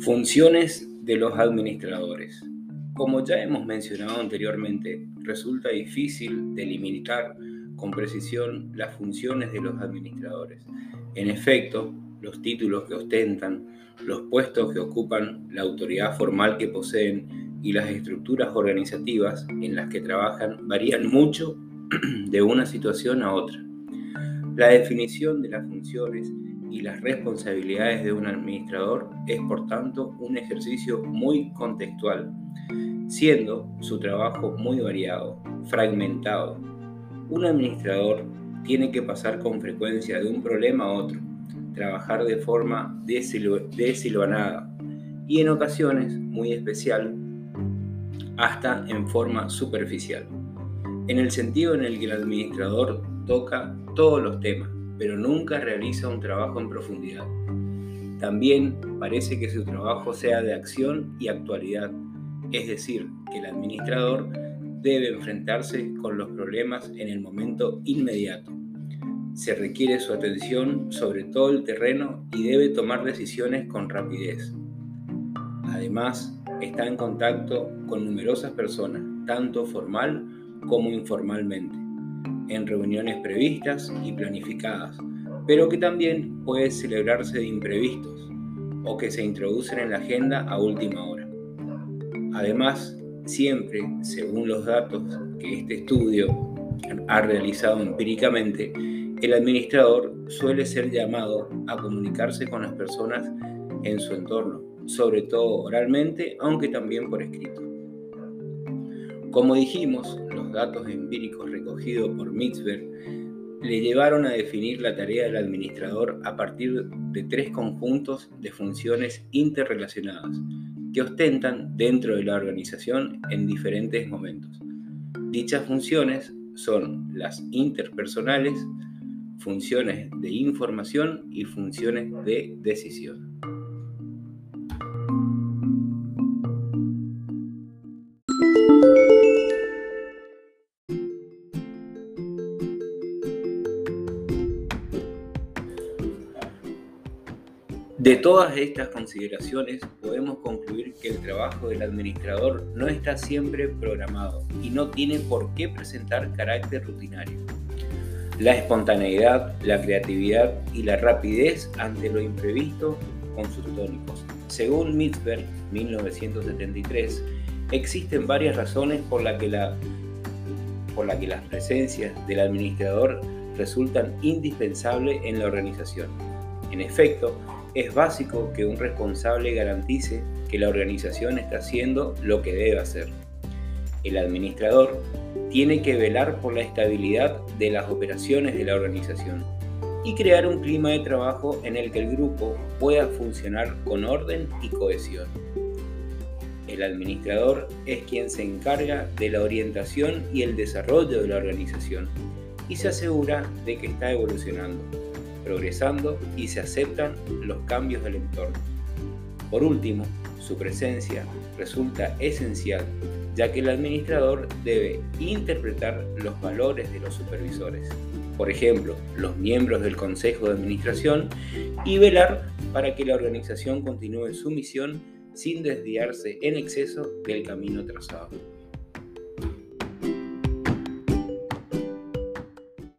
Funciones de los administradores. Como ya hemos mencionado anteriormente, resulta difícil delimitar con precisión las funciones de los administradores. En efecto, los títulos que ostentan, los puestos que ocupan, la autoridad formal que poseen y las estructuras organizativas en las que trabajan varían mucho de una situación a otra. La definición de las funciones y las responsabilidades de un administrador es por tanto un ejercicio muy contextual, siendo su trabajo muy variado, fragmentado. Un administrador tiene que pasar con frecuencia de un problema a otro, trabajar de forma desilvanada y en ocasiones muy especial, hasta en forma superficial, en el sentido en el que el administrador toca todos los temas, pero nunca realiza un trabajo en profundidad. También parece que su trabajo sea de acción y actualidad, es decir, que el administrador debe enfrentarse con los problemas en el momento inmediato. Se requiere su atención sobre todo el terreno y debe tomar decisiones con rapidez. Además, está en contacto con numerosas personas, tanto formal como informalmente en reuniones previstas y planificadas, pero que también puede celebrarse de imprevistos o que se introducen en la agenda a última hora. Además, siempre, según los datos que este estudio ha realizado empíricamente, el administrador suele ser llamado a comunicarse con las personas en su entorno, sobre todo oralmente, aunque también por escrito. Como dijimos, los datos empíricos recogidos por Mitzberg le llevaron a definir la tarea del administrador a partir de tres conjuntos de funciones interrelacionadas que ostentan dentro de la organización en diferentes momentos. Dichas funciones son las interpersonales, funciones de información y funciones de decisión. De todas estas consideraciones podemos concluir que el trabajo del administrador no está siempre programado y no tiene por qué presentar carácter rutinario. La espontaneidad, la creatividad y la rapidez ante lo imprevisto con sus tónicos. Según Mitzberg, 1973, existen varias razones por las que, la, que las presencias del administrador resultan indispensables en la organización. En efecto, es básico que un responsable garantice que la organización está haciendo lo que debe hacer. El administrador tiene que velar por la estabilidad de las operaciones de la organización y crear un clima de trabajo en el que el grupo pueda funcionar con orden y cohesión. El administrador es quien se encarga de la orientación y el desarrollo de la organización y se asegura de que está evolucionando progresando y se aceptan los cambios del entorno. Por último, su presencia resulta esencial, ya que el administrador debe interpretar los valores de los supervisores, por ejemplo, los miembros del Consejo de Administración, y velar para que la organización continúe su misión sin desviarse en exceso del camino trazado.